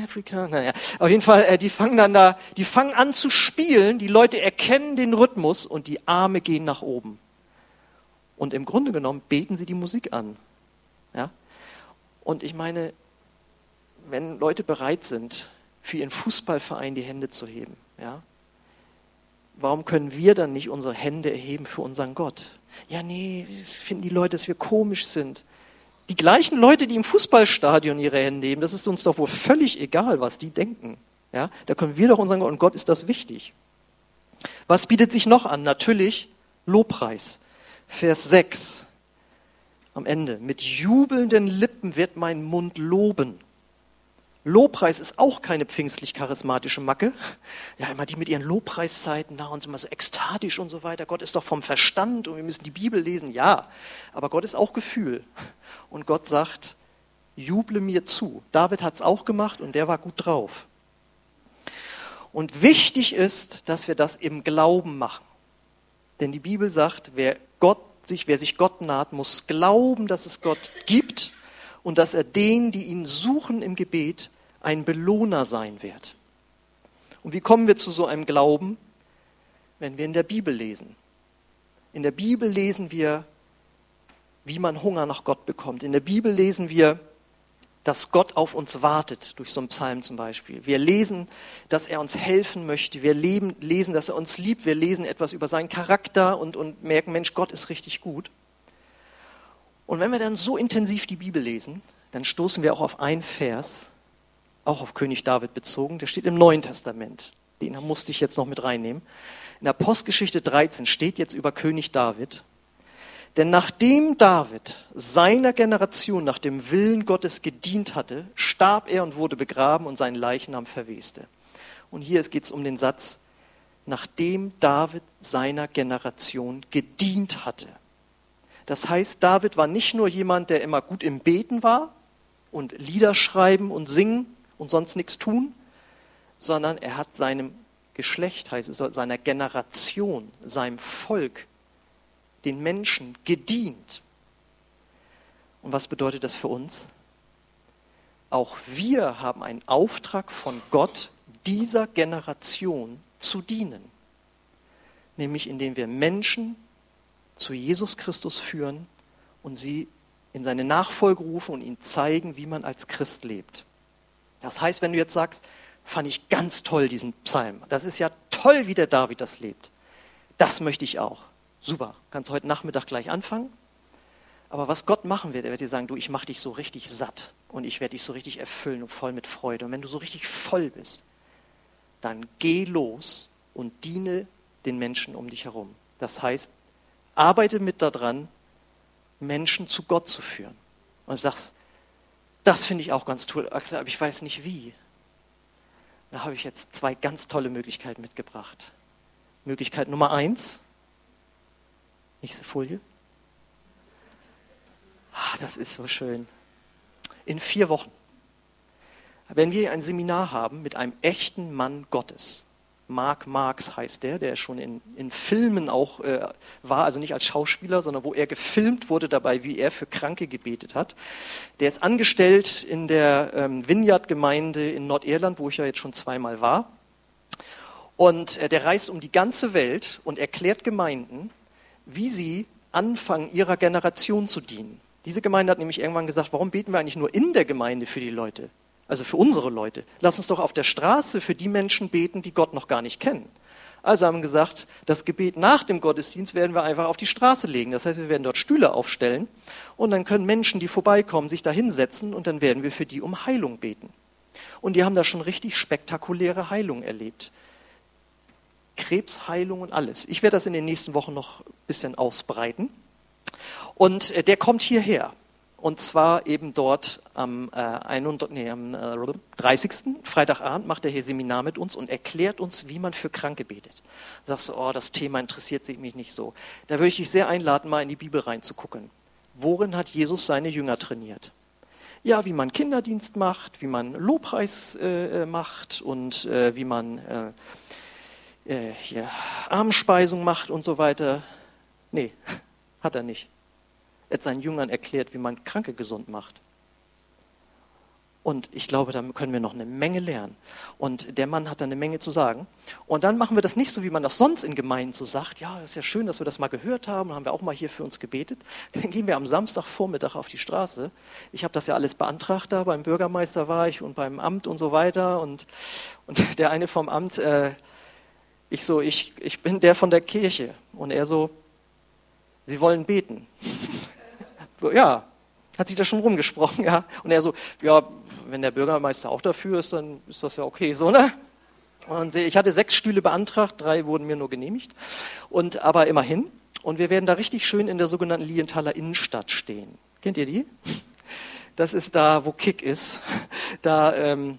Africa, naja. Auf jeden Fall, äh, die fangen dann da, die fangen an zu spielen, die Leute erkennen den Rhythmus und die Arme gehen nach oben. Und im Grunde genommen beten sie die Musik an. Und ich meine, wenn Leute bereit sind, für ihren Fußballverein die Hände zu heben, ja, warum können wir dann nicht unsere Hände erheben für unseren Gott? Ja, nee, finden die Leute, dass wir komisch sind. Die gleichen Leute, die im Fußballstadion ihre Hände heben, das ist uns doch wohl völlig egal, was die denken. Ja, da können wir doch unseren Gott, und Gott ist das wichtig. Was bietet sich noch an? Natürlich Lobpreis. Vers 6 am Ende. Mit jubelnden Lippen wird mein Mund loben. Lobpreis ist auch keine pfingstlich-charismatische Macke. Ja, immer die mit ihren Lobpreiszeiten da und immer so ekstatisch und so weiter. Gott ist doch vom Verstand und wir müssen die Bibel lesen. Ja, aber Gott ist auch Gefühl. Und Gott sagt, juble mir zu. David hat es auch gemacht und der war gut drauf. Und wichtig ist, dass wir das im Glauben machen. Denn die Bibel sagt, wer Gott sich, wer sich Gott naht, muss glauben, dass es Gott gibt und dass er denen, die ihn suchen im Gebet, ein Belohner sein wird. Und wie kommen wir zu so einem Glauben? Wenn wir in der Bibel lesen. In der Bibel lesen wir, wie man Hunger nach Gott bekommt. In der Bibel lesen wir, dass Gott auf uns wartet, durch so einen Psalm zum Beispiel. Wir lesen, dass er uns helfen möchte. Wir leben, lesen, dass er uns liebt. Wir lesen etwas über seinen Charakter und, und merken, Mensch, Gott ist richtig gut. Und wenn wir dann so intensiv die Bibel lesen, dann stoßen wir auch auf einen Vers, auch auf König David bezogen, der steht im Neuen Testament. Den musste ich jetzt noch mit reinnehmen. In der Postgeschichte 13 steht jetzt über König David, denn nachdem David seiner Generation nach dem Willen Gottes gedient hatte, starb er und wurde begraben und sein Leichnam verweste. Und hier geht es um den Satz, nachdem David seiner Generation gedient hatte. Das heißt, David war nicht nur jemand, der immer gut im Beten war und Lieder schreiben und singen und sonst nichts tun, sondern er hat seinem Geschlecht, heißt es, seiner Generation, seinem Volk, den Menschen gedient. Und was bedeutet das für uns? Auch wir haben einen Auftrag von Gott, dieser Generation zu dienen. Nämlich indem wir Menschen zu Jesus Christus führen und sie in seine Nachfolge rufen und ihnen zeigen, wie man als Christ lebt. Das heißt, wenn du jetzt sagst, fand ich ganz toll diesen Psalm, das ist ja toll, wie der David das lebt. Das möchte ich auch. Super, kannst heute Nachmittag gleich anfangen. Aber was Gott machen wird, er wird dir sagen, du, ich mache dich so richtig satt und ich werde dich so richtig erfüllen und voll mit Freude. Und wenn du so richtig voll bist, dann geh los und diene den Menschen um dich herum. Das heißt, arbeite mit daran, Menschen zu Gott zu führen. Und sagst, das finde ich auch ganz toll, Axel, aber ich weiß nicht wie. Da habe ich jetzt zwei ganz tolle Möglichkeiten mitgebracht. Möglichkeit Nummer eins, nächste Folie. Ah, das ist so schön. In vier Wochen, wenn wir ein Seminar haben mit einem echten Mann Gottes, Mark Marx heißt der, der schon in, in Filmen auch äh, war, also nicht als Schauspieler, sondern wo er gefilmt wurde dabei, wie er für Kranke gebetet hat. Der ist angestellt in der ähm, Vineyard-Gemeinde in Nordirland, wo ich ja jetzt schon zweimal war. Und äh, der reist um die ganze Welt und erklärt Gemeinden, wie sie anfangen, ihrer Generation zu dienen. Diese Gemeinde hat nämlich irgendwann gesagt, warum beten wir eigentlich nur in der Gemeinde für die Leute? also für unsere Leute. Lass uns doch auf der Straße für die Menschen beten, die Gott noch gar nicht kennen. Also haben gesagt, das Gebet nach dem Gottesdienst werden wir einfach auf die Straße legen. Das heißt, wir werden dort Stühle aufstellen und dann können Menschen, die vorbeikommen, sich da hinsetzen und dann werden wir für die um Heilung beten. Und die haben da schon richtig spektakuläre Heilung erlebt. Krebsheilung und alles. Ich werde das in den nächsten Wochen noch bisschen ausbreiten. Und äh, der kommt hierher. Und zwar eben dort am, äh, 31, nee, am äh, 30. Freitagabend macht er hier Seminar mit uns und erklärt uns, wie man für Kranke betet. Du sagst du, oh, das Thema interessiert mich nicht so. Da würde ich dich sehr einladen, mal in die Bibel reinzugucken. Worin hat Jesus seine Jünger trainiert? Ja, wie man Kinderdienst macht, wie man Lobpreis äh, äh macht und äh, wie man äh, äh, hier Armenspeisung macht und so weiter. Nee, hat er nicht. Er hat seinen Jüngern erklärt, wie man Kranke gesund macht. Und ich glaube, da können wir noch eine Menge lernen. Und der Mann hat da eine Menge zu sagen. Und dann machen wir das nicht so, wie man das sonst in Gemeinden so sagt. Ja, das ist ja schön, dass wir das mal gehört haben. Haben wir auch mal hier für uns gebetet. Dann gehen wir am Samstagvormittag auf die Straße. Ich habe das ja alles beantragt da. Beim Bürgermeister war ich und beim Amt und so weiter. Und, und (laughs) der eine vom Amt, äh, ich so, ich, ich bin der von der Kirche. Und er so, Sie wollen beten. ja, hat sich da schon rumgesprochen, ja. Und er so, ja, wenn der Bürgermeister auch dafür ist, dann ist das ja okay, so, ne? Und ich hatte sechs Stühle beantragt, drei wurden mir nur genehmigt. Und aber immerhin. Und wir werden da richtig schön in der sogenannten Lienthaler Innenstadt stehen. Kennt ihr die? Das ist da, wo Kick ist. Da ähm,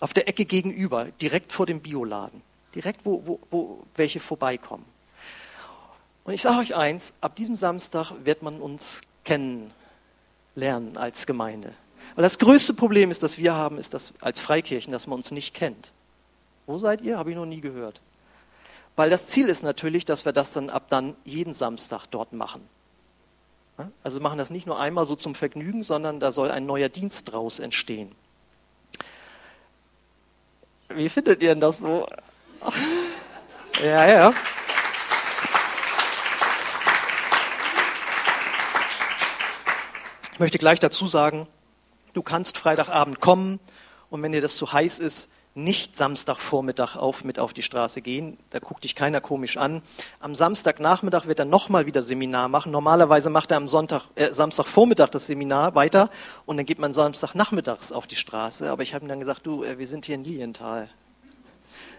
auf der Ecke gegenüber, direkt vor dem Bioladen. Direkt, wo, wo, wo welche vorbeikommen. Und ich sage euch eins, ab diesem Samstag wird man uns kennenlernen als Gemeinde. Weil das größte Problem ist, das wir haben, ist das als Freikirchen, dass man uns nicht kennt. Wo seid ihr? Habe ich noch nie gehört. Weil das Ziel ist natürlich, dass wir das dann ab dann jeden Samstag dort machen. Also machen das nicht nur einmal so zum Vergnügen, sondern da soll ein neuer Dienst draus entstehen. Wie findet ihr denn das so? (laughs) Ja, ja. Ich möchte gleich dazu sagen, Du kannst Freitagabend kommen und wenn dir das zu heiß ist, nicht Samstagvormittag auf mit auf die Straße gehen. Da guckt dich keiner komisch an. Am Samstagnachmittag wird er nochmal wieder Seminar machen. Normalerweise macht er am Sonntag, äh, Samstagvormittag das Seminar weiter und dann geht man Samstagnachmittags auf die Straße. Aber ich habe ihm dann gesagt, du, äh, wir sind hier in Lilienthal.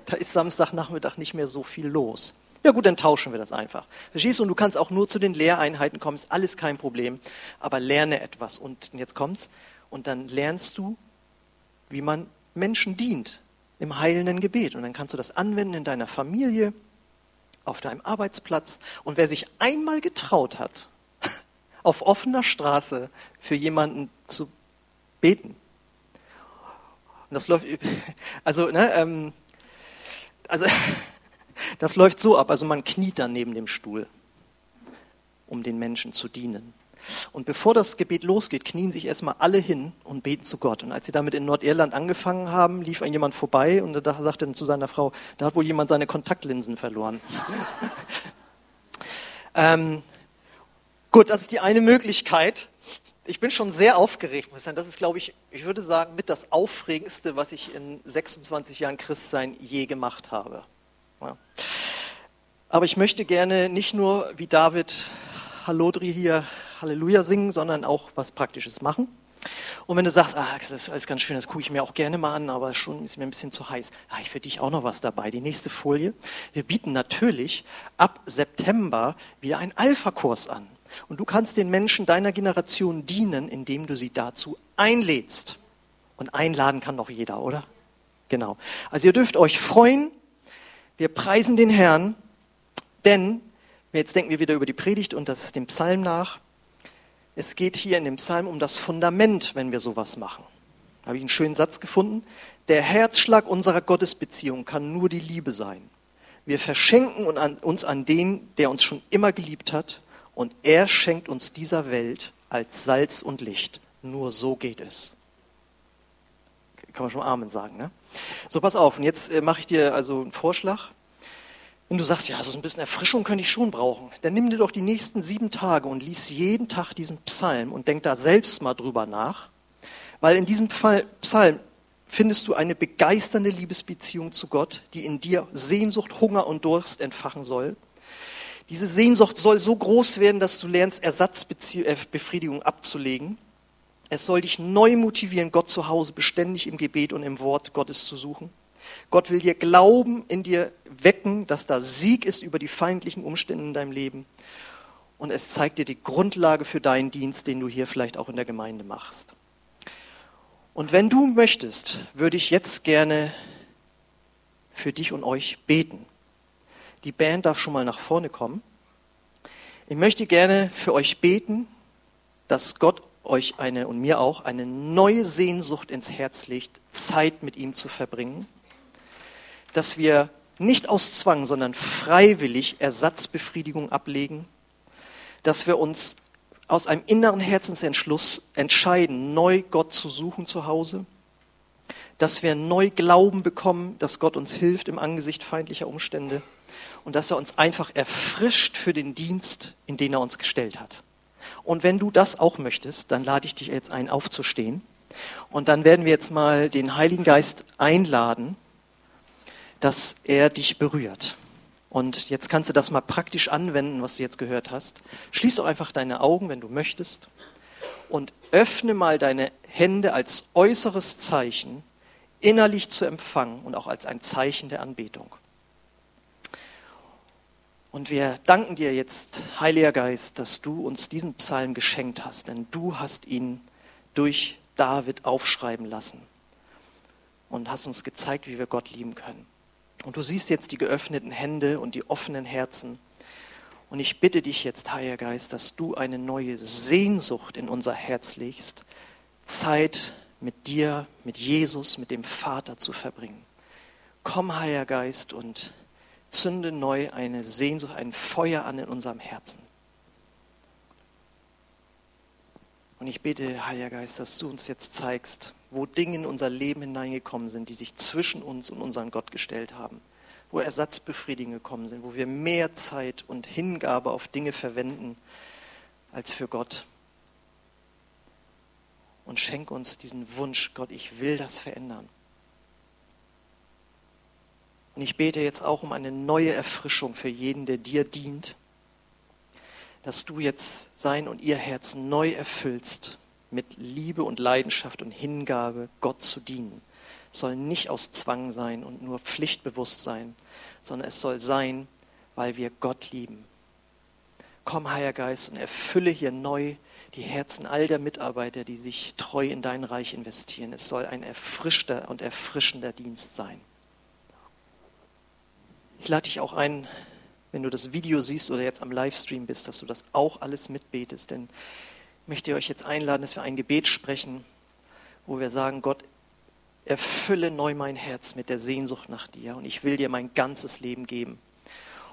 Da ist Samstagnachmittag nicht mehr so viel los. Ja gut, dann tauschen wir das einfach. Verstehst du? Und du kannst auch nur zu den Lehreinheiten kommen, ist alles kein Problem. Aber lerne etwas. Und jetzt kommt's und dann lernst du, wie man Menschen dient im heilenden Gebet. Und dann kannst du das anwenden in deiner Familie, auf deinem Arbeitsplatz. Und wer sich einmal getraut hat, (laughs) auf offener Straße für jemanden zu beten, und das läuft, (laughs) also, ne, ähm, also, (laughs) das läuft so ab. Also man kniet dann neben dem Stuhl, um den Menschen zu dienen. Und bevor das Gebet losgeht, knien sich erstmal alle hin und beten zu Gott. Und als sie damit in Nordirland angefangen haben, lief ein jemand vorbei und da sagte dann zu seiner Frau, da hat wohl jemand seine Kontaktlinsen verloren. (laughs) ähm, gut, das ist die eine Möglichkeit. Ich bin schon sehr aufgeregt, muss ich sagen. Das ist, glaube ich, ich würde sagen, mit das Aufregendste, was ich in 26 Jahren Christsein je gemacht habe. Aber ich möchte gerne nicht nur wie David Hallodri hier Halleluja singen, sondern auch was Praktisches machen. Und wenn du sagst, ah, das ist alles ganz schön, das gucke ich mir auch gerne mal an, aber schon ist mir ein bisschen zu heiß, habe ich für dich auch noch was dabei. Die nächste Folie. Wir bieten natürlich ab September wieder einen Alpha-Kurs an. Und du kannst den Menschen deiner Generation dienen, indem du sie dazu einlädst. Und einladen kann doch jeder, oder? Genau. Also ihr dürft euch freuen. Wir preisen den Herrn, denn jetzt denken wir wieder über die Predigt und das, den Psalm nach. Es geht hier in dem Psalm um das Fundament, wenn wir sowas machen. Da habe ich einen schönen Satz gefunden. Der Herzschlag unserer Gottesbeziehung kann nur die Liebe sein. Wir verschenken uns an den, der uns schon immer geliebt hat, und er schenkt uns dieser Welt als Salz und Licht. Nur so geht es. Kann man schon Amen sagen, ne? So, pass auf. Und jetzt äh, mache ich dir also einen Vorschlag. Wenn du sagst, ja, so ein bisschen Erfrischung könnte ich schon brauchen, dann nimm dir doch die nächsten sieben Tage und lies jeden Tag diesen Psalm und denk da selbst mal drüber nach. Weil in diesem Psalm findest du eine begeisternde Liebesbeziehung zu Gott, die in dir Sehnsucht, Hunger und Durst entfachen soll. Diese Sehnsucht soll so groß werden, dass du lernst, Ersatzbefriedigung abzulegen. Es soll dich neu motivieren, Gott zu Hause beständig im Gebet und im Wort Gottes zu suchen. Gott will dir Glauben in dir wecken, dass da Sieg ist über die feindlichen Umstände in deinem Leben. Und es zeigt dir die Grundlage für deinen Dienst, den du hier vielleicht auch in der Gemeinde machst. Und wenn du möchtest, würde ich jetzt gerne für dich und euch beten. Die Band darf schon mal nach vorne kommen. Ich möchte gerne für euch beten, dass Gott euch eine und mir auch eine neue Sehnsucht ins Herz legt, Zeit mit ihm zu verbringen dass wir nicht aus Zwang, sondern freiwillig Ersatzbefriedigung ablegen, dass wir uns aus einem inneren Herzensentschluss entscheiden, neu Gott zu suchen zu Hause, dass wir neu Glauben bekommen, dass Gott uns hilft im Angesicht feindlicher Umstände und dass er uns einfach erfrischt für den Dienst, in den er uns gestellt hat. Und wenn du das auch möchtest, dann lade ich dich jetzt ein, aufzustehen. Und dann werden wir jetzt mal den Heiligen Geist einladen, dass er dich berührt. Und jetzt kannst du das mal praktisch anwenden, was du jetzt gehört hast. Schließ doch einfach deine Augen, wenn du möchtest, und öffne mal deine Hände als äußeres Zeichen, innerlich zu empfangen und auch als ein Zeichen der Anbetung. Und wir danken dir jetzt, Heiliger Geist, dass du uns diesen Psalm geschenkt hast, denn du hast ihn durch David aufschreiben lassen und hast uns gezeigt, wie wir Gott lieben können. Und du siehst jetzt die geöffneten Hände und die offenen Herzen. Und ich bitte dich jetzt, Heiliger Geist, dass du eine neue Sehnsucht in unser Herz legst, Zeit mit dir, mit Jesus, mit dem Vater zu verbringen. Komm, Heiliger Geist, und zünde neu eine Sehnsucht, ein Feuer an in unserem Herzen. Und ich bete, Heiliger Geist, dass du uns jetzt zeigst, wo Dinge in unser Leben hineingekommen sind, die sich zwischen uns und unseren Gott gestellt haben, wo Ersatzbefriedigungen gekommen sind, wo wir mehr Zeit und Hingabe auf Dinge verwenden als für Gott. Und schenk uns diesen Wunsch, Gott, ich will das verändern. Und ich bete jetzt auch um eine neue Erfrischung für jeden, der dir dient, dass du jetzt sein und ihr Herz neu erfüllst mit Liebe und Leidenschaft und Hingabe, Gott zu dienen. Es soll nicht aus Zwang sein und nur pflichtbewusst sein, sondern es soll sein, weil wir Gott lieben. Komm, Heiliger Geist, und erfülle hier neu die Herzen all der Mitarbeiter, die sich treu in dein Reich investieren. Es soll ein erfrischter und erfrischender Dienst sein. Ich lade dich auch ein, wenn du das Video siehst oder jetzt am Livestream bist, dass du das auch alles mitbetest, denn möchte euch jetzt einladen, dass wir ein Gebet sprechen, wo wir sagen, Gott, erfülle neu mein Herz mit der Sehnsucht nach dir und ich will dir mein ganzes Leben geben.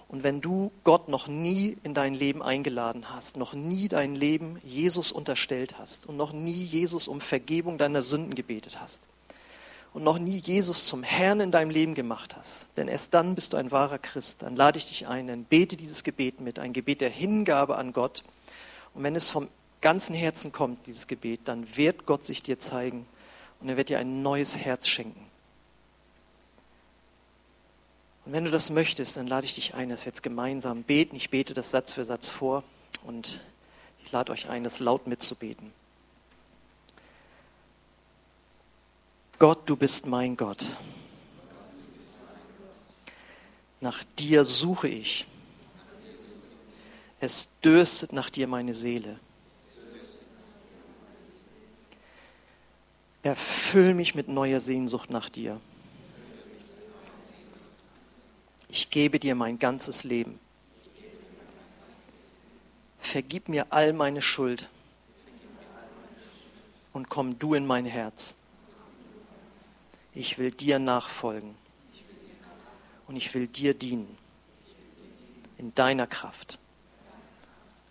Und wenn du Gott noch nie in dein Leben eingeladen hast, noch nie dein Leben Jesus unterstellt hast und noch nie Jesus um Vergebung deiner Sünden gebetet hast und noch nie Jesus zum Herrn in deinem Leben gemacht hast, denn erst dann bist du ein wahrer Christ, dann lade ich dich ein, dann bete dieses Gebet mit, ein Gebet der Hingabe an Gott. Und wenn es vom ganzen Herzen kommt, dieses Gebet, dann wird Gott sich dir zeigen und er wird dir ein neues Herz schenken. Und wenn du das möchtest, dann lade ich dich ein, dass wir jetzt gemeinsam beten. Ich bete das Satz für Satz vor und ich lade euch ein, das laut mitzubeten. Gott, du bist mein Gott. Nach dir suche ich. Es dürstet nach dir meine Seele. Erfüll mich mit neuer Sehnsucht nach dir. Ich gebe dir mein ganzes Leben. Vergib mir all meine Schuld und komm du in mein Herz. Ich will dir nachfolgen und ich will dir dienen in deiner Kraft.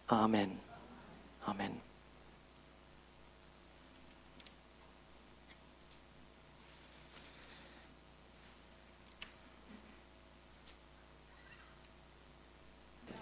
Amen. Amen.